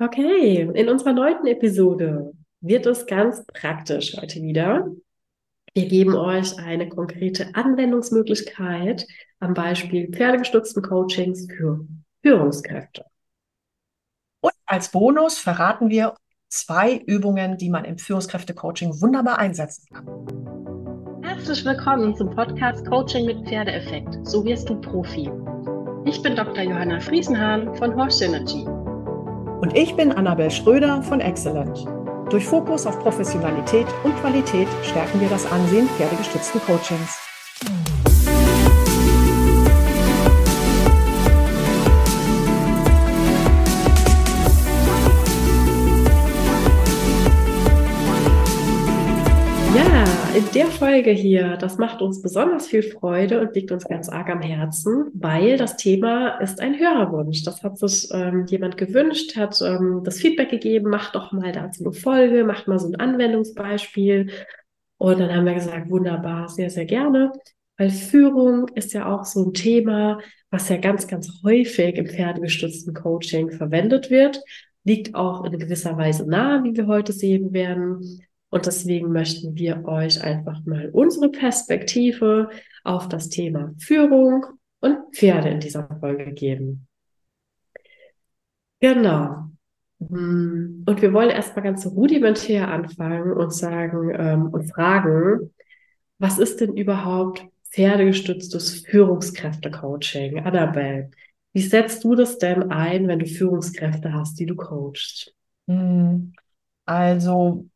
Okay, in unserer neunten Episode wird es ganz praktisch heute wieder. Wir geben euch eine konkrete Anwendungsmöglichkeit am Beispiel pferdegestützten Coachings für Führungskräfte. Und als Bonus verraten wir zwei Übungen, die man im Führungskräfte-Coaching wunderbar einsetzen kann. Herzlich willkommen zum Podcast Coaching mit Pferdeeffekt. So wirst du Profi. Ich bin Dr. Johanna Friesenhahn von Horse Synergy. Und ich bin Annabel Schröder von Excellent. Durch Fokus auf Professionalität und Qualität stärken wir das Ansehen pferdegestützten Coachings. In der Folge hier, das macht uns besonders viel Freude und liegt uns ganz arg am Herzen, weil das Thema ist ein Hörerwunsch. Das hat sich ähm, jemand gewünscht, hat ähm, das Feedback gegeben, macht doch mal dazu eine Folge, macht mal so ein Anwendungsbeispiel. Und dann haben wir gesagt, wunderbar, sehr, sehr gerne. Weil Führung ist ja auch so ein Thema, was ja ganz, ganz häufig im pferdegestützten Coaching verwendet wird. Liegt auch in gewisser Weise nahe, wie wir heute sehen werden. Und deswegen möchten wir euch einfach mal unsere Perspektive auf das Thema Führung und Pferde in dieser Folge geben. Genau. Hm, und wir wollen erstmal ganz rudimentär anfangen und sagen ähm, und fragen, was ist denn überhaupt pferdegestütztes Führungskräfte-Coaching? Annabelle, wie setzt du das denn ein, wenn du Führungskräfte hast, die du coachst? Hm, also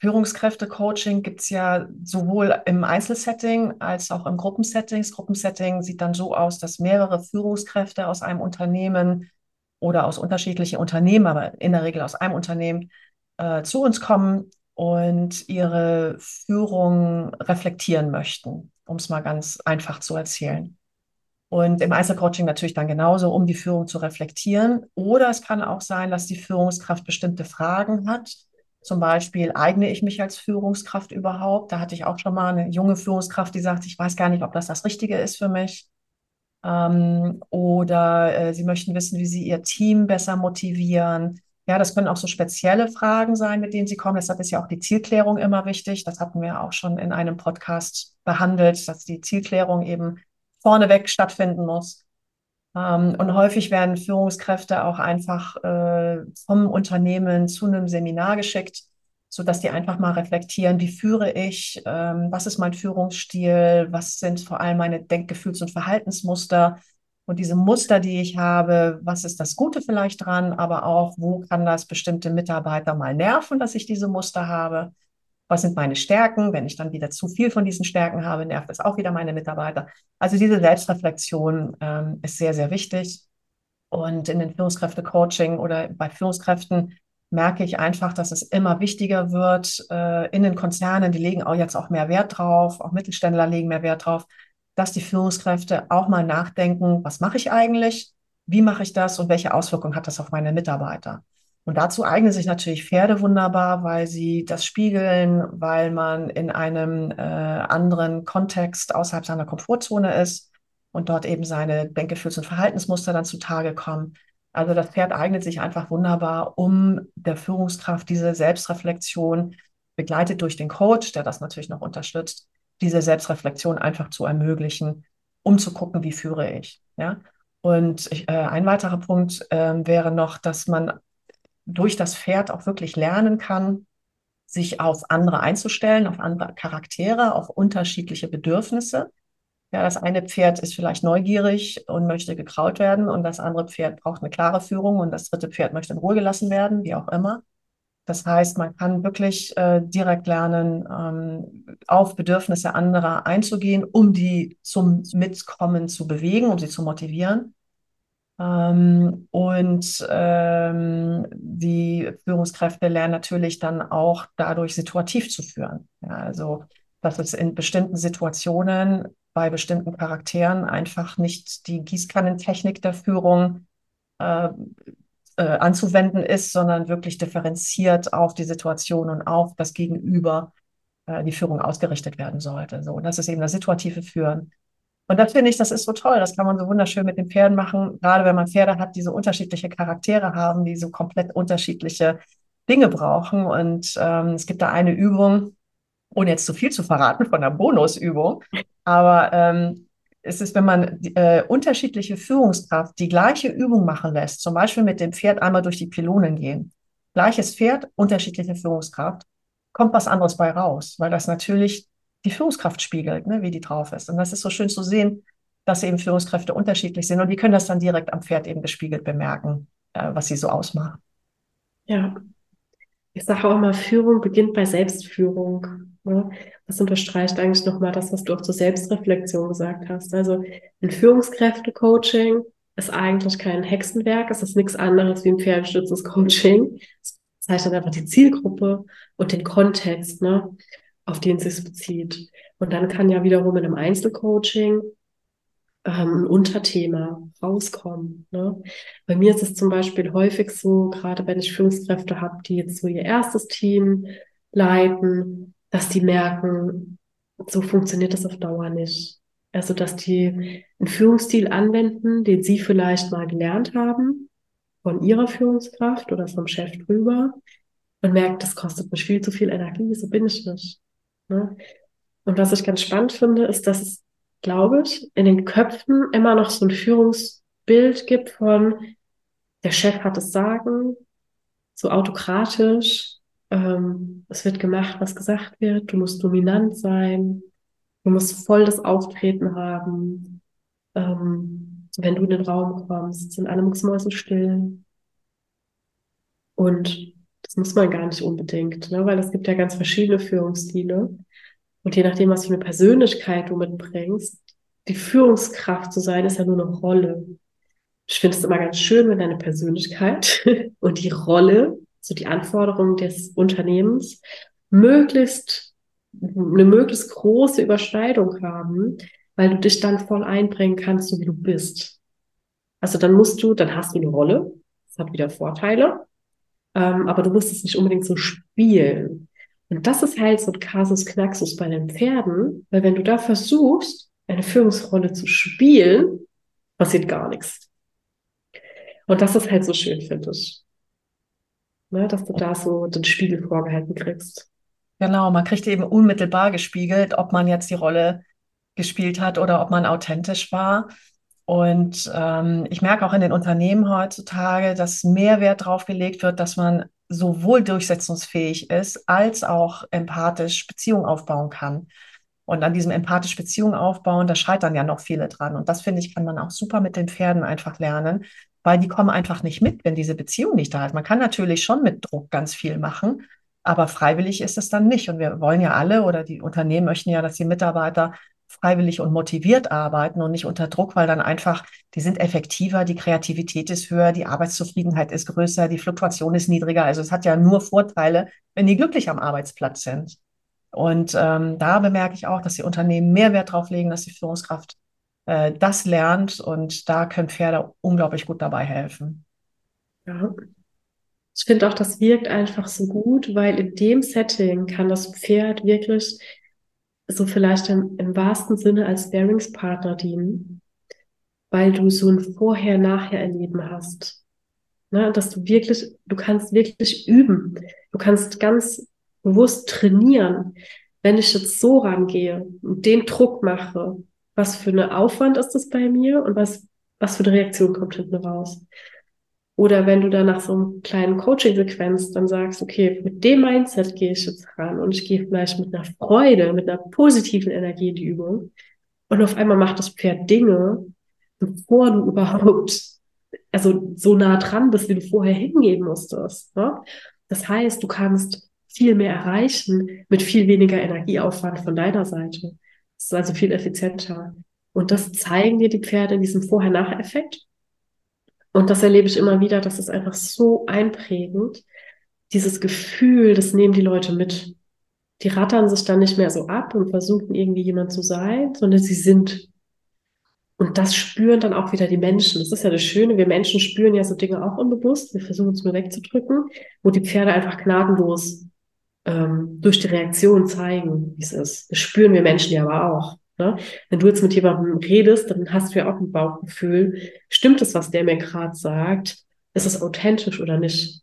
Führungskräfte-Coaching gibt es ja sowohl im Einzelsetting als auch im Gruppensetting. Das Gruppensetting sieht dann so aus, dass mehrere Führungskräfte aus einem Unternehmen oder aus unterschiedlichen Unternehmen, aber in der Regel aus einem Unternehmen, äh, zu uns kommen und ihre Führung reflektieren möchten, um es mal ganz einfach zu erzählen. Und im Einzelcoaching natürlich dann genauso, um die Führung zu reflektieren. Oder es kann auch sein, dass die Führungskraft bestimmte Fragen hat zum Beispiel, eigne ich mich als Führungskraft überhaupt? Da hatte ich auch schon mal eine junge Führungskraft, die sagt, ich weiß gar nicht, ob das das Richtige ist für mich. Ähm, oder äh, sie möchten wissen, wie sie ihr Team besser motivieren. Ja, das können auch so spezielle Fragen sein, mit denen sie kommen. Deshalb ist ja auch die Zielklärung immer wichtig. Das hatten wir auch schon in einem Podcast behandelt, dass die Zielklärung eben vorneweg stattfinden muss. Ähm, und häufig werden Führungskräfte auch einfach äh, vom Unternehmen zu einem Seminar geschickt, so dass die einfach mal reflektieren, wie führe ich, ähm, was ist mein Führungsstil, was sind vor allem meine Denkgefühls- und Verhaltensmuster. Und diese Muster, die ich habe, was ist das Gute vielleicht dran, aber auch, wo kann das bestimmte Mitarbeiter mal nerven, dass ich diese Muster habe was sind meine Stärken? Wenn ich dann wieder zu viel von diesen Stärken habe, nervt es auch wieder meine Mitarbeiter. Also diese Selbstreflexion ähm, ist sehr, sehr wichtig. Und in den Führungskräfte-Coaching oder bei Führungskräften merke ich einfach, dass es immer wichtiger wird äh, in den Konzernen. Die legen auch jetzt auch mehr Wert drauf, auch Mittelständler legen mehr Wert drauf, dass die Führungskräfte auch mal nachdenken, was mache ich eigentlich? Wie mache ich das und welche Auswirkungen hat das auf meine Mitarbeiter? Und dazu eignen sich natürlich Pferde wunderbar, weil sie das spiegeln, weil man in einem äh, anderen Kontext außerhalb seiner Komfortzone ist und dort eben seine Denkgefühls- und Verhaltensmuster dann zutage kommen. Also das Pferd eignet sich einfach wunderbar, um der Führungskraft diese Selbstreflexion, begleitet durch den Coach, der das natürlich noch unterstützt, diese Selbstreflexion einfach zu ermöglichen, um zu gucken, wie führe ich. Ja? Und ich, äh, ein weiterer Punkt äh, wäre noch, dass man durch das Pferd auch wirklich lernen kann, sich auf andere einzustellen, auf andere Charaktere, auf unterschiedliche Bedürfnisse. Ja, das eine Pferd ist vielleicht neugierig und möchte gekraut werden und das andere Pferd braucht eine klare Führung und das dritte Pferd möchte in Ruhe gelassen werden, wie auch immer. Das heißt, man kann wirklich äh, direkt lernen, ähm, auf Bedürfnisse anderer einzugehen, um die zum Mitkommen zu bewegen, um sie zu motivieren. Ähm, und ähm, die Führungskräfte lernen natürlich dann auch dadurch situativ zu führen. Ja, also, dass es in bestimmten Situationen bei bestimmten Charakteren einfach nicht die Gießkannentechnik der Führung äh, äh, anzuwenden ist, sondern wirklich differenziert auf die Situation und auf das Gegenüber äh, die Führung ausgerichtet werden sollte. So, und das ist eben das situative Führen. Und das finde ich, das ist so toll. Das kann man so wunderschön mit den Pferden machen. Gerade wenn man Pferde hat, die so unterschiedliche Charaktere haben, die so komplett unterschiedliche Dinge brauchen. Und ähm, es gibt da eine Übung, ohne jetzt zu viel zu verraten von der Bonusübung, aber ähm, es ist, wenn man äh, unterschiedliche Führungskraft die gleiche Übung machen lässt, zum Beispiel mit dem Pferd einmal durch die Pylonen gehen, gleiches Pferd, unterschiedliche Führungskraft, kommt was anderes bei raus, weil das natürlich die Führungskraft spiegelt, ne, wie die drauf ist. Und das ist so schön zu sehen, dass eben Führungskräfte unterschiedlich sind und die können das dann direkt am Pferd eben gespiegelt bemerken, äh, was sie so ausmacht. Ja, ich sage auch immer, Führung beginnt bei Selbstführung. Ne? Das unterstreicht eigentlich nochmal das, was du auch zur Selbstreflexion gesagt hast. Also ein Führungskräfte-Coaching ist eigentlich kein Hexenwerk, es ist nichts anderes wie ein pferdestütztes Coaching. Es zeichnet einfach die Zielgruppe und den Kontext, ne, auf den es sich bezieht. Und dann kann ja wiederum in einem Einzelcoaching ähm, ein Unterthema rauskommen. Ne? Bei mir ist es zum Beispiel häufig so, gerade wenn ich Führungskräfte habe, die jetzt so ihr erstes Team leiten, dass die merken, so funktioniert das auf Dauer nicht. Also, dass die einen Führungsstil anwenden, den sie vielleicht mal gelernt haben von ihrer Führungskraft oder vom Chef drüber und merkt, das kostet mich viel zu viel Energie, so bin ich nicht. Ne? Und was ich ganz spannend finde, ist, dass es glaube ich, in den Köpfen immer noch so ein Führungsbild gibt von, der Chef hat es sagen, so autokratisch, ähm, es wird gemacht, was gesagt wird, du musst dominant sein, du musst voll das Auftreten haben. Ähm, wenn du in den Raum kommst, sind alle Mucksmäusen still. Und muss man gar nicht unbedingt, ne? weil es gibt ja ganz verschiedene Führungsstile. Und je nachdem, was für eine Persönlichkeit du mitbringst, die Führungskraft zu sein, ist ja nur eine Rolle. Ich finde es immer ganz schön, wenn deine Persönlichkeit und die Rolle, so die Anforderungen des Unternehmens, möglichst eine möglichst große Überschneidung haben, weil du dich dann voll einbringen kannst, so wie du bist. Also dann musst du, dann hast du eine Rolle, das hat wieder Vorteile, ähm, aber du musst es nicht unbedingt so spielen. Und das ist halt so ein Kasus Knaxus bei den Pferden, weil wenn du da versuchst, eine Führungsrolle zu spielen, passiert gar nichts. Und das ist halt so schön, finde ich. Ne, dass du da so den Spiegel vorgehalten kriegst. Genau, man kriegt eben unmittelbar gespiegelt, ob man jetzt die Rolle gespielt hat oder ob man authentisch war. Und ähm, ich merke auch in den Unternehmen heutzutage, dass mehr Wert drauf gelegt wird, dass man sowohl durchsetzungsfähig ist, als auch empathisch Beziehungen aufbauen kann. Und an diesem empathisch Beziehungen aufbauen, da scheitern ja noch viele dran. Und das finde ich, kann man auch super mit den Pferden einfach lernen, weil die kommen einfach nicht mit, wenn diese Beziehung nicht da ist. Man kann natürlich schon mit Druck ganz viel machen, aber freiwillig ist es dann nicht. Und wir wollen ja alle oder die Unternehmen möchten ja, dass die Mitarbeiter freiwillig und motiviert arbeiten und nicht unter Druck, weil dann einfach, die sind effektiver, die Kreativität ist höher, die Arbeitszufriedenheit ist größer, die Fluktuation ist niedriger. Also es hat ja nur Vorteile, wenn die glücklich am Arbeitsplatz sind. Und ähm, da bemerke ich auch, dass die Unternehmen mehr Wert drauf legen, dass die Führungskraft äh, das lernt und da können Pferde unglaublich gut dabei helfen. Ja. Ich finde auch, das wirkt einfach so gut, weil in dem Setting kann das Pferd wirklich so vielleicht im, im wahrsten Sinne als Bearingspartner dienen, weil du so ein Vorher-Nachher-Erleben hast. Ne? Dass du wirklich, du kannst wirklich üben. Du kannst ganz bewusst trainieren. Wenn ich jetzt so rangehe und den Druck mache, was für eine Aufwand ist das bei mir und was, was für eine Reaktion kommt hinten raus? Oder wenn du dann nach so einem kleinen Coaching-Sequenz dann sagst, okay, mit dem Mindset gehe ich jetzt ran und ich gehe vielleicht mit einer Freude, mit einer positiven Energie in die Übung. Und auf einmal macht das Pferd Dinge, bevor du überhaupt, also so nah dran bist, wie du vorher hingehen musstest. Ne? Das heißt, du kannst viel mehr erreichen mit viel weniger Energieaufwand von deiner Seite. Das ist also viel effizienter. Und das zeigen dir die Pferde in diesem Vorher-Nachher-Effekt. Und das erlebe ich immer wieder, das ist einfach so einprägend. Dieses Gefühl, das nehmen die Leute mit. Die rattern sich dann nicht mehr so ab und versuchen irgendwie jemand zu sein, sondern sie sind. Und das spüren dann auch wieder die Menschen. Das ist ja das Schöne. Wir Menschen spüren ja so Dinge auch unbewusst. Wir versuchen es nur wegzudrücken, wo die Pferde einfach gnadenlos ähm, durch die Reaktion zeigen, wie es ist. Das spüren wir Menschen ja aber auch. Ne? Wenn du jetzt mit jemandem redest, dann hast du ja auch ein Bauchgefühl. Stimmt es, was der mir gerade sagt? Ist es authentisch oder nicht?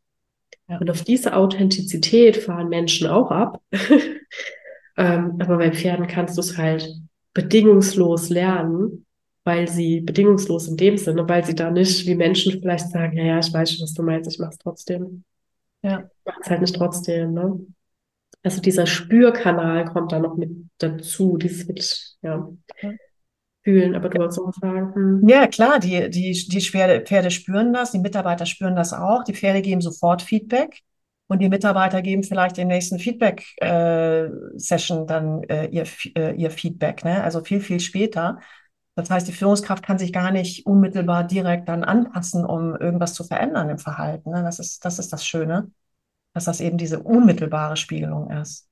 Ja. Und auf diese Authentizität fahren Menschen auch ab. ähm, aber bei Pferden kannst du es halt bedingungslos lernen, weil sie bedingungslos in dem Sinne, weil sie da nicht wie Menschen vielleicht sagen, ja, ja, ich weiß schon, was du meinst, ich mach's trotzdem. Ja. Ich mach's halt nicht trotzdem, ne? Also dieser Spürkanal kommt da noch mit dazu, dieses mit, ja, fühlen, aber du wolltest was sagen. Hm. Ja, klar, die, die, die Pferde, Pferde spüren das, die Mitarbeiter spüren das auch, die Pferde geben sofort Feedback und die Mitarbeiter geben vielleicht in der nächsten Feedback-Session äh, dann äh, ihr, äh, ihr Feedback, ne? Also viel, viel später. Das heißt, die Führungskraft kann sich gar nicht unmittelbar direkt dann anpassen, um irgendwas zu verändern im Verhalten. Ne? Das ist, das ist das Schöne dass das eben diese unmittelbare Spiegelung ist.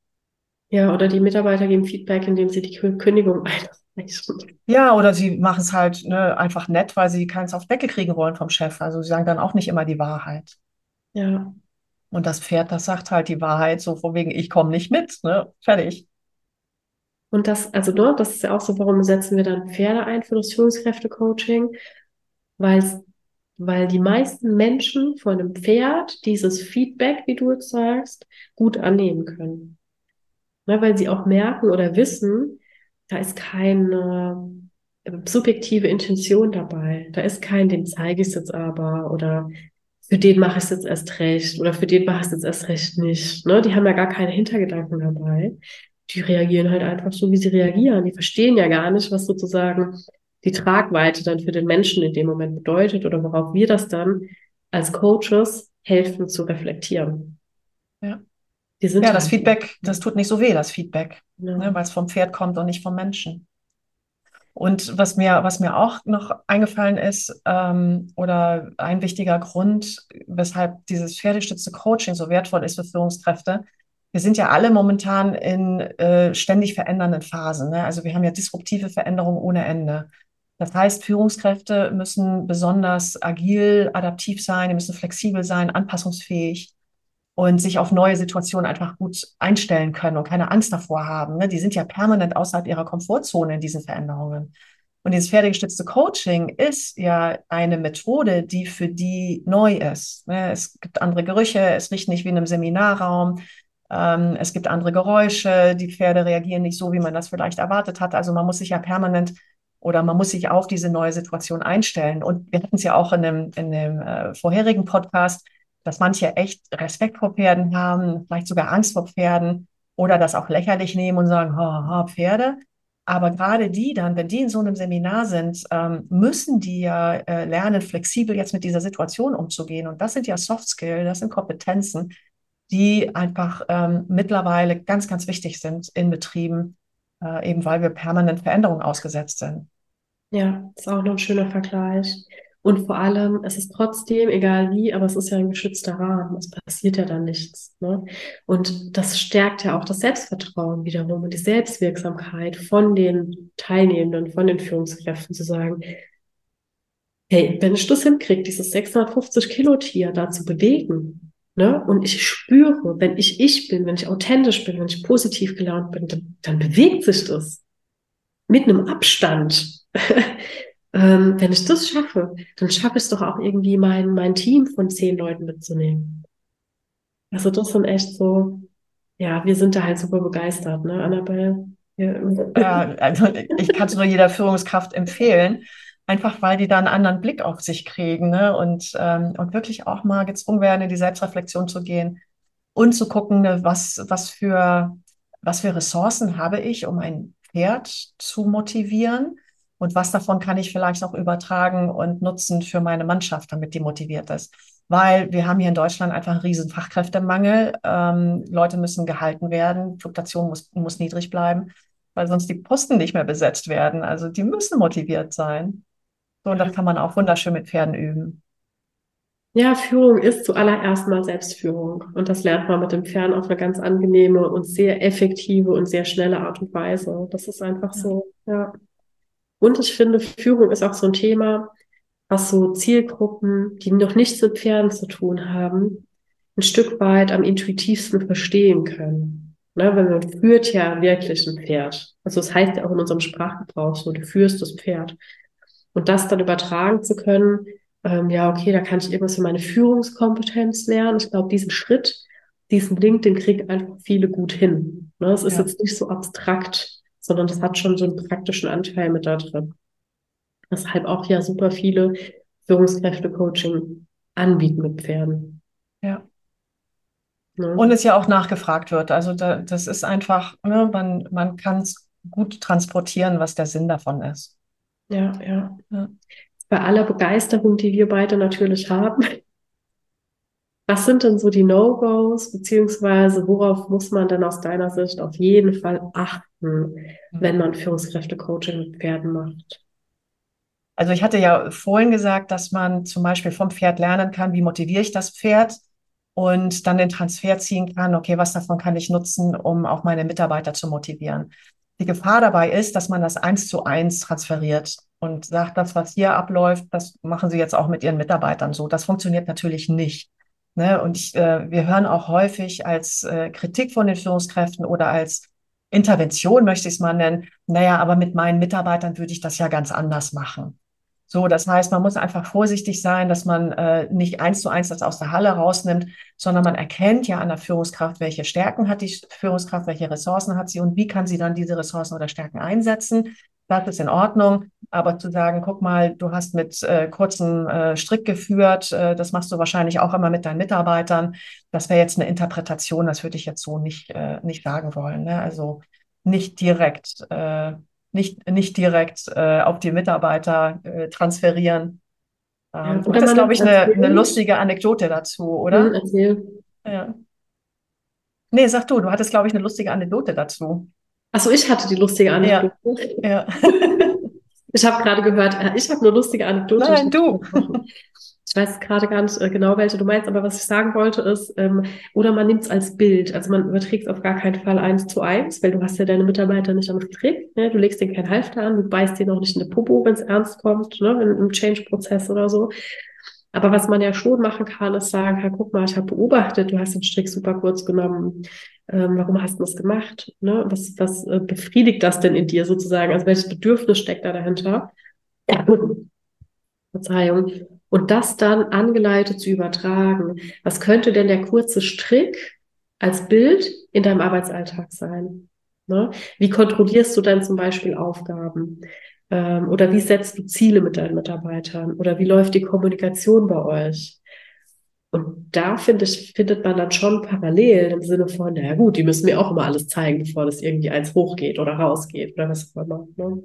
Ja, oder die Mitarbeiter geben Feedback, indem sie die Kündigung einreichen. Ja, oder sie machen es halt ne, einfach nett, weil sie keins auf Decke kriegen wollen vom Chef. Also sie sagen dann auch nicht immer die Wahrheit. Ja. Und das Pferd, das sagt halt die Wahrheit, so von wegen, ich komme nicht mit, ne? Fertig. Und das, also dort, das ist ja auch so, warum setzen wir dann Pferde ein für das Führungskräfte-Coaching? Weil die meisten Menschen von einem Pferd dieses Feedback, wie du jetzt sagst, gut annehmen können. Ja, weil sie auch merken oder wissen, da ist keine äh, subjektive Intention dabei. Da ist kein, den zeige ich es jetzt aber oder für den mache ich es jetzt erst recht oder für den mache ich es jetzt erst recht nicht. Ne? Die haben ja gar keine Hintergedanken dabei. Die reagieren halt einfach so, wie sie reagieren. Die verstehen ja gar nicht, was sozusagen die Tragweite dann für den Menschen in dem Moment bedeutet oder worauf wir das dann als Coaches helfen zu reflektieren. Ja. Ja, das Feedback, das tut nicht so weh, das Feedback, ja. ne, weil es vom Pferd kommt und nicht vom Menschen. Und was mir, was mir auch noch eingefallen ist, ähm, oder ein wichtiger Grund, weshalb dieses pferdestützte Coaching so wertvoll ist für Führungskräfte, wir sind ja alle momentan in äh, ständig verändernden Phasen. Ne? Also wir haben ja disruptive Veränderungen ohne Ende. Das heißt, Führungskräfte müssen besonders agil, adaptiv sein, die müssen flexibel sein, anpassungsfähig und sich auf neue Situationen einfach gut einstellen können und keine Angst davor haben. Ne? Die sind ja permanent außerhalb ihrer Komfortzone in diesen Veränderungen. Und dieses pferdegestützte Coaching ist ja eine Methode, die für die neu ist. Ne? Es gibt andere Gerüche, es riecht nicht wie in einem Seminarraum, ähm, es gibt andere Geräusche, die Pferde reagieren nicht so, wie man das vielleicht erwartet hat. Also man muss sich ja permanent oder man muss sich auf diese neue Situation einstellen. Und wir hatten es ja auch in dem, in dem äh, vorherigen Podcast, dass manche echt Respekt vor Pferden haben, vielleicht sogar Angst vor Pferden oder das auch lächerlich nehmen und sagen, ha, ha, Pferde. Aber gerade die dann, wenn die in so einem Seminar sind, ähm, müssen die ja äh, lernen, flexibel jetzt mit dieser Situation umzugehen. Und das sind ja Soft Skills, das sind Kompetenzen, die einfach ähm, mittlerweile ganz, ganz wichtig sind in Betrieben, äh, eben weil wir permanent Veränderungen ausgesetzt sind. Ja, ist auch noch ein schöner Vergleich. Und vor allem, es ist trotzdem, egal wie, aber es ist ja ein geschützter Rahmen. Es passiert ja dann nichts. Ne? Und das stärkt ja auch das Selbstvertrauen wiederum und die Selbstwirksamkeit von den Teilnehmenden, von den Führungskräften zu sagen, hey, wenn ich das hinkriege, dieses 650 Kilo Tier da zu bewegen, ne, und ich spüre, wenn ich ich bin, wenn ich authentisch bin, wenn ich positiv gelaunt bin, dann, dann bewegt sich das mit einem Abstand ähm, wenn ich das schaffe, dann schaffe ich es doch auch irgendwie mein, mein Team von zehn Leuten mitzunehmen. Also das sind echt so, ja, wir sind da halt super begeistert, ne, Annabelle? Ja, also ich kann es nur jeder Führungskraft empfehlen, einfach weil die da einen anderen Blick auf sich kriegen ne? und, ähm, und wirklich auch mal gezwungen werden, in die Selbstreflexion zu gehen und zu gucken, ne, was, was, für, was für Ressourcen habe ich, um ein Pferd zu motivieren und was davon kann ich vielleicht auch übertragen und nutzen für meine Mannschaft, damit die motiviert ist. Weil wir haben hier in Deutschland einfach einen riesen Fachkräftemangel. Ähm, Leute müssen gehalten werden, Fluktuation muss, muss niedrig bleiben, weil sonst die Posten nicht mehr besetzt werden. Also die müssen motiviert sein. So, und das kann man auch wunderschön mit Pferden üben. Ja, Führung ist zuallererst mal Selbstführung. Und das lernt man mit dem Pferd auf eine ganz angenehme und sehr effektive und sehr schnelle Art und Weise. Das ist einfach so, ja. Und ich finde, Führung ist auch so ein Thema, was so Zielgruppen, die noch nichts mit Pferden zu tun haben, ein Stück weit am intuitivsten verstehen können. Ne, weil man führt ja wirklich ein Pferd. Also es das heißt ja auch in unserem Sprachgebrauch so, du führst das Pferd. Und das dann übertragen zu können, ähm, ja, okay, da kann ich irgendwas für meine Führungskompetenz lernen. Ich glaube, diesen Schritt, diesen Link, den kriegen einfach viele gut hin. Ne? Es ist ja. jetzt nicht so abstrakt, sondern das hat schon so einen praktischen Anteil mit da drin. Weshalb auch ja super viele Führungskräfte-Coaching anbieten mit Pferden. Ja. Ne? Und es ja auch nachgefragt wird. Also da, das ist einfach, ne, man, man kann es gut transportieren, was der Sinn davon ist. Ja, ja, ja. Bei aller Begeisterung, die wir beide natürlich haben, was sind denn so die No-Gos, beziehungsweise worauf muss man denn aus deiner Sicht auf jeden Fall achten, wenn man Führungskräfte-Coaching mit Pferden macht? Also ich hatte ja vorhin gesagt, dass man zum Beispiel vom Pferd lernen kann, wie motiviere ich das Pferd und dann den Transfer ziehen kann, okay, was davon kann ich nutzen, um auch meine Mitarbeiter zu motivieren. Die Gefahr dabei ist, dass man das eins zu eins transferiert und sagt, das, was hier abläuft, das machen Sie jetzt auch mit Ihren Mitarbeitern so. Das funktioniert natürlich nicht. Ne? Und ich, äh, wir hören auch häufig als äh, Kritik von den Führungskräften oder als Intervention, möchte ich es mal nennen, naja, aber mit meinen Mitarbeitern würde ich das ja ganz anders machen. So, das heißt, man muss einfach vorsichtig sein, dass man äh, nicht eins zu eins das aus der Halle rausnimmt, sondern man erkennt ja an der Führungskraft, welche Stärken hat die Führungskraft, welche Ressourcen hat sie und wie kann sie dann diese Ressourcen oder Stärken einsetzen. Das ist in Ordnung, aber zu sagen, guck mal, du hast mit äh, kurzem äh, Strick geführt, äh, das machst du wahrscheinlich auch immer mit deinen Mitarbeitern. Das wäre jetzt eine Interpretation, das würde ich jetzt so nicht, äh, nicht sagen wollen. Ne? Also nicht direkt äh, nicht, nicht direkt äh, auf die Mitarbeiter äh, transferieren. Ähm, ja, du hattest, glaube ich, eine, eine, lustige Anekdote dazu, oder? Mhm, erzähl. Ja. Nee, sag du, du hattest, glaube ich, eine lustige Anekdote dazu. Achso, ich hatte die lustige Anekdote. Ja. ja. ich habe gerade gehört, äh, ich habe eine lustige Anekdote. Nein, du. Ich weiß gerade gar nicht äh, genau, welche du meinst, aber was ich sagen wollte ist, ähm, oder man nimmt es als Bild. Also man überträgt es auf gar keinen Fall eins zu eins, weil du hast ja deine Mitarbeiter nicht am Strick. Ne? Du legst denen kein Halfter an, du beißt denen auch nicht in die Popo, wenn es ernst kommt, ne? im Change-Prozess oder so. Aber was man ja schon machen kann, ist sagen, ja, guck mal, ich habe beobachtet, du hast den Strick super kurz genommen. Ähm, warum hast du das gemacht? Ne? Was, was äh, befriedigt das denn in dir sozusagen? Also welches Bedürfnis steckt da dahinter? Verzeihung und das dann angeleitet zu übertragen. Was könnte denn der kurze Strick als Bild in deinem Arbeitsalltag sein? Ne? Wie kontrollierst du dann zum Beispiel Aufgaben? Ähm, oder wie setzt du Ziele mit deinen Mitarbeitern? Oder wie läuft die Kommunikation bei euch? Und da finde ich, findet man dann schon parallel im Sinne von, naja gut, die müssen mir auch immer alles zeigen, bevor das irgendwie eins hochgeht oder rausgeht oder was auch immer. Ne?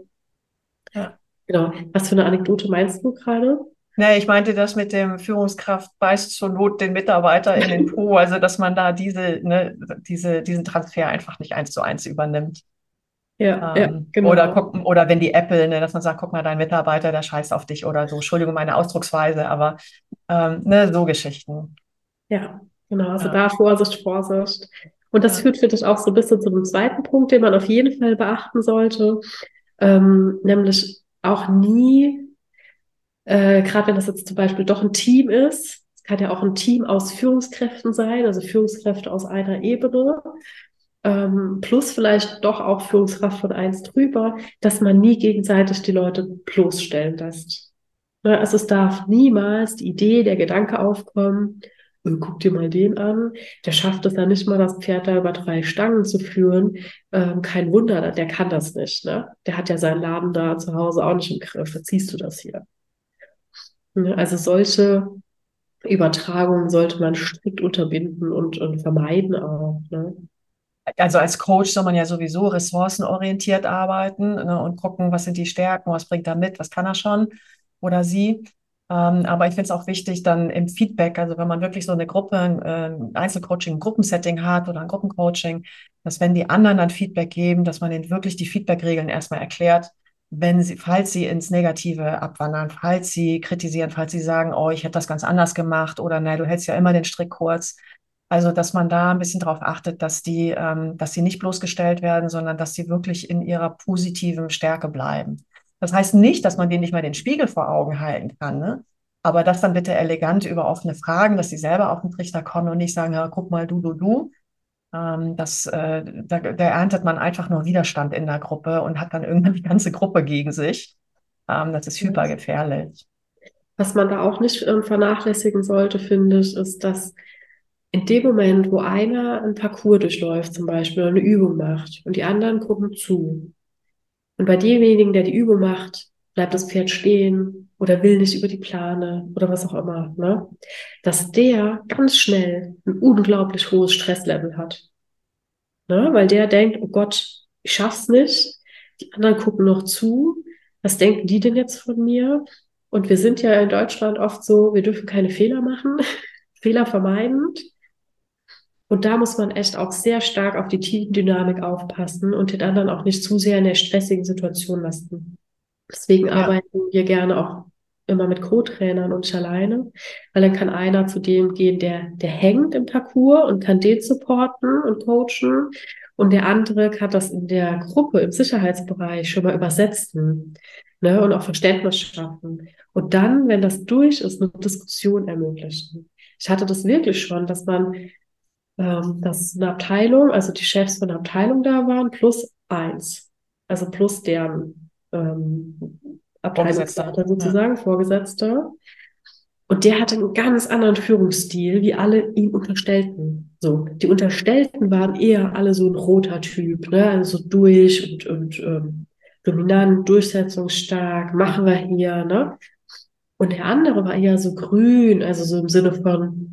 Ja. Genau. Was für eine Anekdote meinst du gerade? Nee, ich meinte das mit dem Führungskraft beißt zur Not den Mitarbeiter in den Po, also dass man da diese, ne, diese, diesen Transfer einfach nicht eins zu eins übernimmt. Ja, ähm, ja genau. Oder, gucken, oder wenn die Apple, ne, dass man sagt, guck mal, dein Mitarbeiter, der scheißt auf dich oder so. Entschuldigung, meine Ausdrucksweise, aber ähm, ne, so Geschichten. Ja, genau. Also ja. da Vorsicht, Vorsicht. Und das ja. führt, finde ich, auch so ein bisschen zu dem zweiten Punkt, den man auf jeden Fall beachten sollte, ähm, nämlich auch nie äh, Gerade wenn das jetzt zum Beispiel doch ein Team ist, kann ja auch ein Team aus Führungskräften sein, also Führungskräfte aus einer Ebene, ähm, plus vielleicht doch auch Führungskraft von eins drüber, dass man nie gegenseitig die Leute bloßstellen lässt. Ne, also es darf niemals die Idee, der Gedanke aufkommen, äh, guck dir mal den an, der schafft es ja nicht mal, das Pferd da über drei Stangen zu führen. Ähm, kein Wunder, der kann das nicht. Ne? Der hat ja seinen Laden da zu Hause auch nicht im Griff. Jetzt siehst du das hier. Ne, also solche Übertragungen sollte man strikt unterbinden und, und vermeiden auch. Ne? Also als Coach soll man ja sowieso ressourcenorientiert arbeiten ne, und gucken, was sind die Stärken, was bringt er mit, was kann er schon oder sie. Ähm, aber ich finde es auch wichtig, dann im Feedback, also wenn man wirklich so eine Gruppe, äh, Einzelcoaching, ein Gruppensetting hat oder ein Gruppencoaching, dass wenn die anderen dann Feedback geben, dass man ihnen wirklich die Feedbackregeln erstmal erklärt wenn sie, falls sie ins Negative abwandern, falls sie kritisieren, falls sie sagen, oh, ich hätte das ganz anders gemacht oder nein, du hältst ja immer den Strick kurz. Also, dass man da ein bisschen darauf achtet, dass die, ähm, dass sie nicht bloßgestellt werden, sondern dass sie wirklich in ihrer positiven Stärke bleiben. Das heißt nicht, dass man denen nicht mal den Spiegel vor Augen halten kann, ne? Aber das dann bitte elegant über offene Fragen, dass sie selber auf den Trichter kommen und nicht sagen, ja, guck mal, du, du, du, Ähm, das, äh, da, da erntet man einfach nur Widerstand in der Gruppe und hat dann irgendwann die ganze Gruppe gegen sich. Ähm, das ist hypergefährlich. Was man da auch nicht äh, vernachlässigen sollte, finde ich, ist, dass in dem Moment, wo einer ein Parcours durchläuft, zum Beispiel, eine Übung macht und die anderen gucken zu, und bei demjenigen, der die Übung macht, bleibt das Pferd stehen oder will nicht über die Plane oder was auch immer, ne? dass der ganz schnell ein unglaublich hohes Stresslevel hat. Ne? Weil der denkt, oh Gott, ich schaff's nicht. Die anderen gucken noch zu. Was denken die denn jetzt von mir? Und wir sind ja in Deutschland oft so, wir dürfen keine Fehler machen, Fehler vermeidend. Und da muss man echt auch sehr stark auf die Teamdynamik aufpassen und den anderen auch nicht zu sehr in der stressigen Situation lassen. Deswegen ja. arbeiten wir gerne auch immer mit Co-Trainern und nicht alleine, weil dann kann einer zu dem gehen, der, der hängt im Parcours und kann den supporten und coachen und der andere kann das in der Gruppe, im Sicherheitsbereich schon mal übersetzen ne, und auch Verständnis schaffen. Und dann, wenn das durch ist, eine Diskussion ermöglichen. Ich hatte das wirklich schon, dass man ähm, dass eine Abteilung, also die Chefs von der Abteilung da waren, plus eins. Also plus deren ähm, Abteilungsleiter sozusagen, ja. Vorgesetzter. Und der hatte einen ganz anderen Führungsstil, wie alle ihm Unterstellten. So, die Unterstellten waren eher alle so ein roter Typ, ne? Also durch und, und ähm, dominant, durchsetzungsstark, machen wir hier, ne? Und der andere war eher so grün, also so im Sinne von,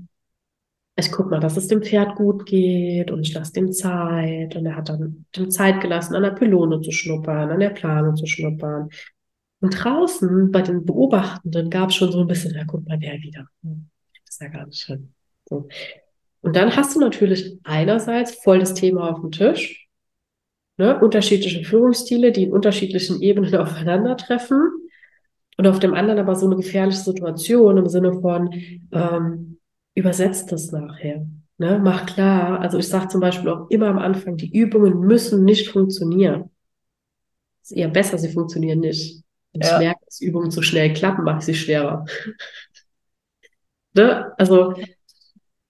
ich guck mal, dass es dem Pferd gut geht und ich lasse dem Zeit. Und er hat dann dem Zeit gelassen, an der Pylone zu schnuppern, an der Plane zu schnuppern. Und draußen bei den Beobachtenden gab es schon so ein bisschen, ja, guck mal, der wieder. Hm, das ist ja gar nicht schön. So. Und dann hast du natürlich einerseits voll das Thema auf dem Tisch, ne? unterschiedliche Führungsstile, die in unterschiedlichen Ebenen aufeinandertreffen. Und auf dem anderen aber so eine gefährliche Situation im Sinne von, ähm, übersetzt das nachher. Ne? Mach klar, also ich sage zum Beispiel auch immer am Anfang, die Übungen müssen nicht funktionieren. Es ist eher besser, sie funktionieren nicht. Wenn ja. ich merke, dass Übungen zu schnell klappen, mache ich sie schwerer. ne? Also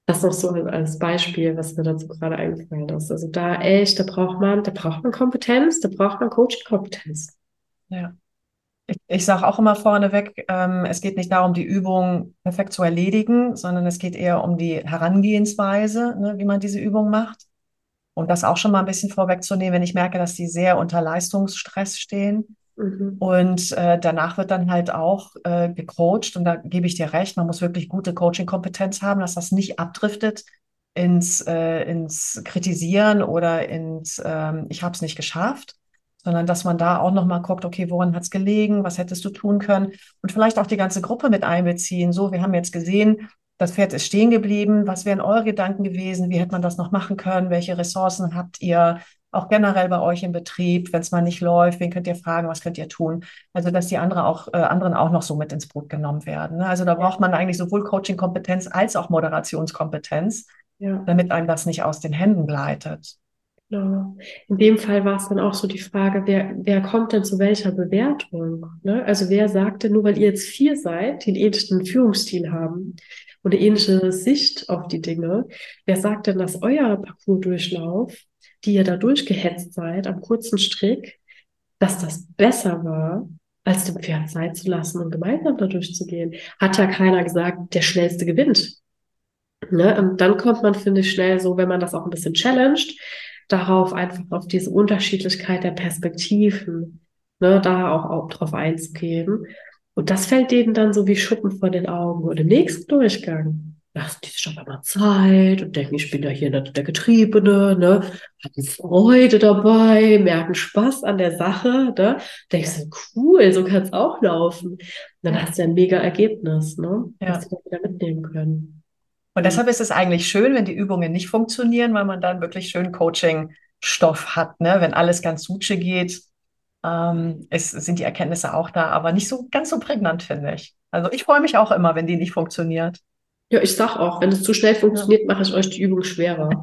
das noch so als Beispiel, was mir dazu gerade eingefallen ist. Also da echt, da braucht man, da braucht man Kompetenz, da braucht man Coaching-Kompetenz. Ja. Ich, ich sage auch immer vorneweg, ähm, es geht nicht darum, die Übung perfekt zu erledigen, sondern es geht eher um die Herangehensweise, ne, wie man diese Übung macht. Und das auch schon mal ein bisschen vorwegzunehmen, wenn ich merke, dass die sehr unter Leistungsstress stehen. Mhm. Und äh, danach wird dann halt auch äh, gecoacht. Und da gebe ich dir recht, man muss wirklich gute Coaching-Kompetenz haben, dass das nicht abdriftet ins, äh, ins Kritisieren oder ins ähm, Ich habe es nicht geschafft, sondern dass man da auch nochmal guckt, okay, woran hat es gelegen, was hättest du tun können und vielleicht auch die ganze Gruppe mit einbeziehen. So, wir haben jetzt gesehen, das Pferd ist stehen geblieben. Was wären eure Gedanken gewesen? Wie hätte man das noch machen können? Welche Ressourcen habt ihr auch generell bei euch im Betrieb? Wenn es mal nicht läuft, wen könnt ihr fragen? Was könnt ihr tun? Also, dass die andere auch, äh, anderen auch noch so mit ins Boot genommen werden. Ne? Also, da braucht man eigentlich sowohl Coaching-Kompetenz als auch Moderationskompetenz, ja. damit einem das nicht aus den Händen gleitet. Genau. In dem Fall war es dann auch so die Frage, wer, wer kommt denn zu welcher Bewertung? Ne? Also wer sagt denn, nur weil ihr jetzt vier seid, die einen ähnlichen Führungsstil haben und eine ähnliche Sicht auf die Dinge, wer sagt denn, dass euer Parcours-Durchlauf, die ihr da durchgehetzt seid, am kurzen Strick, dass das besser war, als dem Pferd Zeit zu lassen und gemeinsam da durchzugehen? Hat ja keiner gesagt, der Schnellste gewinnt. Ne? Und dann kommt man, finde ich, schnell so, wenn man das auch ein bisschen challenged, darauf einfach auf diese Unterschiedlichkeit der Perspektiven, ne, da auch, auch drauf einzugehen. Und das fällt denen dann so wie Schuppen vor den Augen. Und im nächsten Durchgang lassen die sich auf einmal Zeit und denken, ich bin ja hier der, der Getriebene, ne, hatten Freude dabei, merken Spaß an der Sache, ne, denkst du, cool, so kann es auch laufen. Und dann hast du ein mega Ergebnis, ne, ja. dass sie da wieder mitnehmen können. Und deshalb ist es eigentlich schön, wenn die Übungen nicht funktionieren, weil man dann wirklich schön Coaching-Stoff hat. Ne? Wenn alles ganz suche geht, ähm, es sind die Erkenntnisse auch da, aber nicht so ganz so prägnant, finde ich. Also ich freue mich auch immer, wenn die nicht funktioniert. Ja, ich sag auch, wenn es zu schnell funktioniert, mache ich euch die Übung schwerer.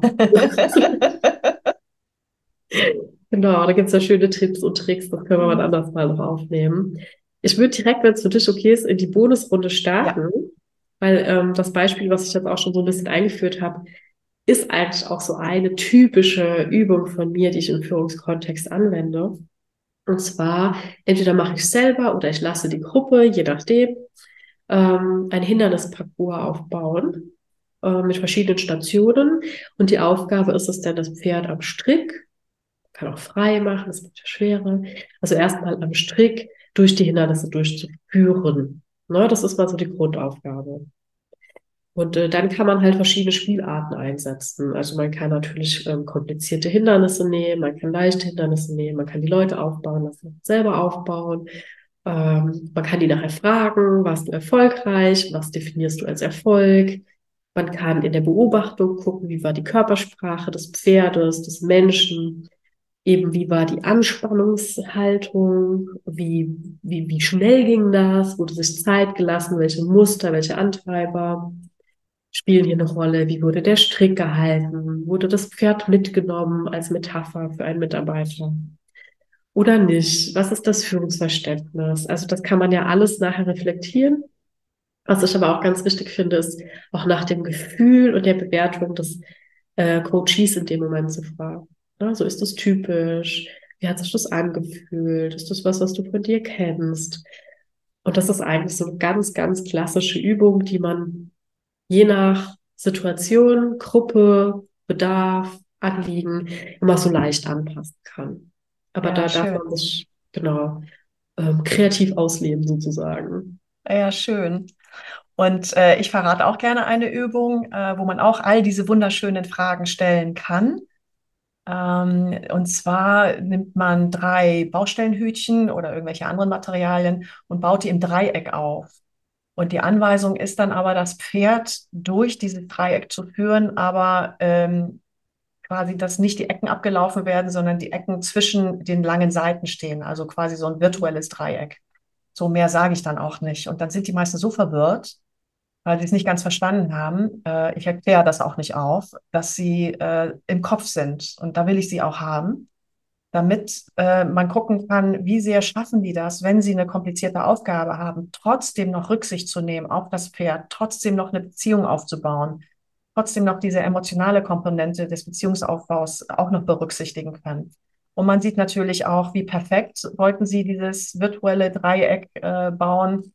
genau, da gibt es ja schöne Tipps und Tricks, das können wir mal anders mal noch aufnehmen. Ich würde direkt, wenn es für dich okay ist, in die Bonusrunde starten. Ja. Weil ähm, das Beispiel, was ich jetzt auch schon so ein bisschen eingeführt habe, ist eigentlich auch so eine typische Übung von mir, die ich im Führungskontext anwende. Und zwar, entweder mache ich selber oder ich lasse die Gruppe, je nachdem, ähm, ein Hindernisparcours aufbauen äh, mit verschiedenen Stationen. Und die Aufgabe ist es dann, das Pferd am Strick, kann auch frei machen, das wird ja schwerer. Also erstmal am Strick durch die Hindernisse durchzuführen. Ne, das ist mal so die Grundaufgabe. Und äh, dann kann man halt verschiedene Spielarten einsetzen. Also man kann natürlich ähm, komplizierte Hindernisse nehmen, man kann leichte Hindernisse nehmen, man kann die Leute aufbauen lassen, selber aufbauen. Ähm, man kann die nachher fragen, warst du erfolgreich, was definierst du als Erfolg? Man kann in der Beobachtung gucken, wie war die Körpersprache des Pferdes, des Menschen, eben wie war die Anspannungshaltung, wie, wie, wie schnell ging das, wurde sich Zeit gelassen, welche Muster, welche Antreiber spielen hier eine Rolle? Wie wurde der Strick gehalten? Wurde das Pferd mitgenommen als Metapher für einen Mitarbeiter? Oder nicht? Was ist das Führungsverständnis? Also das kann man ja alles nachher reflektieren. Was ich aber auch ganz wichtig finde, ist auch nach dem Gefühl und der Bewertung des äh, Coaches in dem Moment zu fragen. Ja, so ist das typisch. Wie hat sich das angefühlt? Ist das was, was du von dir kennst? Und das ist eigentlich so eine ganz, ganz klassische Übung, die man je nach Situation, Gruppe, Bedarf, Anliegen immer so leicht anpassen kann. Aber ja, da schön. darf man sich genau ähm, kreativ ausleben sozusagen. Ja, schön. Und äh, ich verrate auch gerne eine Übung, äh, wo man auch all diese wunderschönen Fragen stellen kann. Ähm, und zwar nimmt man drei Baustellenhütchen oder irgendwelche anderen Materialien und baut die im Dreieck auf. Und die Anweisung ist dann aber, das Pferd durch dieses Dreieck zu führen, aber ähm, quasi, dass nicht die Ecken abgelaufen werden, sondern die Ecken zwischen den langen Seiten stehen. Also quasi so ein virtuelles Dreieck. So mehr sage ich dann auch nicht. Und dann sind die meisten so verwirrt, weil sie es nicht ganz verstanden haben. Äh, ich erkläre das auch nicht auf, dass sie äh, im Kopf sind. Und da will ich sie auch haben damit äh, man gucken kann, wie sehr schaffen die das, wenn sie eine komplizierte Aufgabe haben, trotzdem noch Rücksicht zu nehmen auf das Pferd, trotzdem noch eine Beziehung aufzubauen, trotzdem noch diese emotionale Komponente des Beziehungsaufbaus auch noch berücksichtigen können. Und man sieht natürlich auch, wie perfekt wollten sie dieses virtuelle Dreieck äh, bauen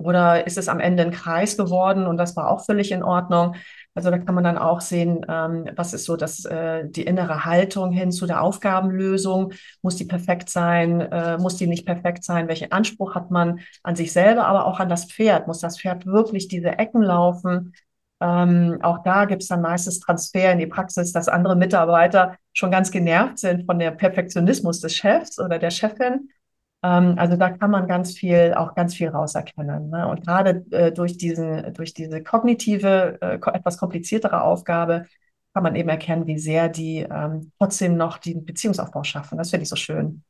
oder ist es am Ende ein Kreis geworden und das war auch völlig in Ordnung. Also da kann man dann auch sehen, ähm, was ist so das, äh, die innere Haltung hin zu der Aufgabenlösung. Muss die perfekt sein? Äh, muss die nicht perfekt sein? Welchen Anspruch hat man an sich selber, aber auch an das Pferd? Muss das Pferd wirklich diese Ecken laufen? Ähm, auch da gibt es dann meistens Transfer in die Praxis, dass andere Mitarbeiter schon ganz genervt sind von der Perfektionismus des Chefs oder der Chefin also da kann man ganz viel, auch ganz viel rauserkennen. Ne? Und gerade äh, durch diesen, durch diese kognitive, äh, etwas kompliziertere Aufgabe kann man eben erkennen, wie sehr die ähm, trotzdem noch den Beziehungsaufbau schaffen. Das finde ich so schön.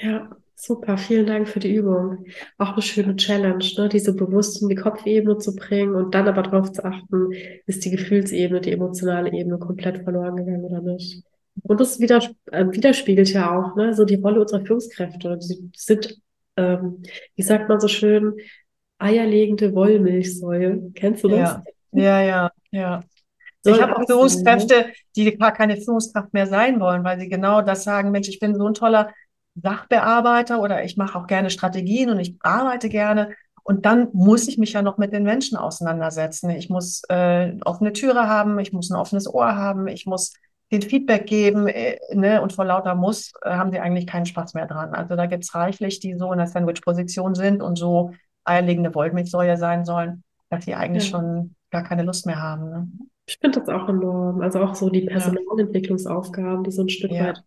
Ja, super. Vielen Dank für die Übung. Auch eine schöne Challenge, ne? diese bewusst in die Kopfebene zu bringen und dann aber darauf zu achten, ist die Gefühlsebene, die emotionale Ebene komplett verloren gegangen oder nicht. Und das äh, widerspiegelt ja auch ne, so die Rolle unserer Führungskräfte. Sie sind, ähm, wie sagt man so schön, eierlegende Wollmilchsäule. Kennst du das? Ja, ja, ja. ja. ich habe auch Führungskräfte, die gar keine Führungskraft mehr sein wollen, weil sie genau das sagen, Mensch, ich bin so ein toller Sachbearbeiter oder ich mache auch gerne Strategien und ich arbeite gerne. Und dann muss ich mich ja noch mit den Menschen auseinandersetzen. Ich muss äh, offene Türe haben, ich muss ein offenes Ohr haben, ich muss den Feedback geben äh, ne, und vor lauter Muss äh, haben sie eigentlich keinen Spaß mehr dran. Also da gibt es reichlich, die so in der Sandwich-Position sind und so eierlegende Wollmilchsäure sein sollen, dass sie eigentlich ja. schon gar keine Lust mehr haben. Ne? Ich finde das auch enorm. Also auch so die Personalentwicklungsaufgaben, die so ein Stück ja. weit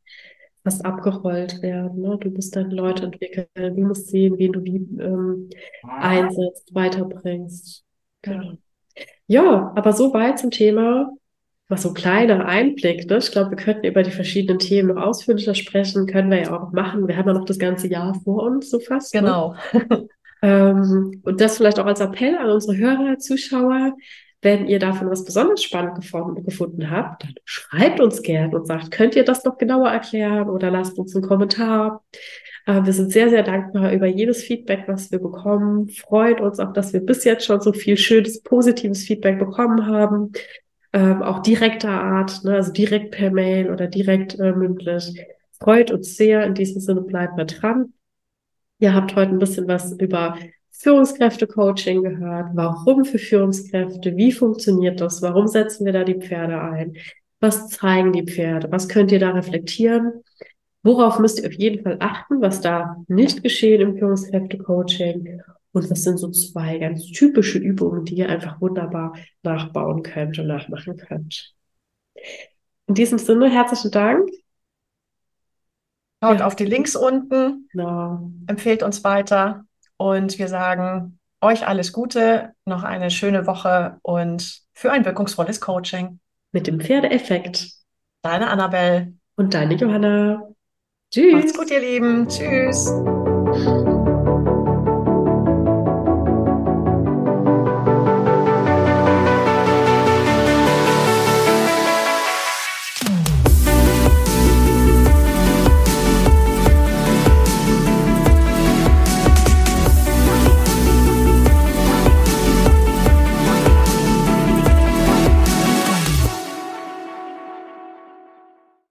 fast abgerollt werden. Ne? Du musst deine Leute entwickeln, du musst sehen, wen du wie ähm, einsetzt, weiterbringst. Genau. Ja, aber so weit zum Thema was so kleiner Einblick. Ne? Ich glaube, wir könnten über die verschiedenen Themen noch ausführlicher sprechen, können wir ja auch machen. Wir haben ja noch das ganze Jahr vor uns, so fast. Ne? Genau. Ne? ähm, und das vielleicht auch als Appell an unsere Hörer, Zuschauer. Wenn ihr davon was besonders spannend gefunden, gefunden habt, dann schreibt uns gern und sagt, könnt ihr das noch genauer erklären oder lasst uns einen Kommentar. Äh, wir sind sehr, sehr dankbar über jedes Feedback, was wir bekommen. Freut uns auch, dass wir bis jetzt schon so viel schönes, positives Feedback bekommen haben. Ähm, auch direkter Art, ne, also direkt per Mail oder direkt äh, mündlich. Freut uns sehr. In diesem Sinne bleibt mal dran. Ihr habt heute ein bisschen was über Führungskräfte-Coaching gehört. Warum für Führungskräfte? Wie funktioniert das? Warum setzen wir da die Pferde ein? Was zeigen die Pferde? Was könnt ihr da reflektieren? Worauf müsst ihr auf jeden Fall achten? Was darf nicht geschehen im Führungskräfte-Coaching? Und das sind so zwei ganz typische Übungen, die ihr einfach wunderbar nachbauen könnt und nachmachen könnt. In diesem Sinne, herzlichen Dank. Schaut ja. auf die Links unten, genau. empfehlt uns weiter und wir sagen euch alles Gute, noch eine schöne Woche und für ein wirkungsvolles Coaching. Mit dem Pferdeeffekt. Deine Annabelle. Und deine Johanna. Tschüss. Macht's gut, ihr Lieben. Tschüss.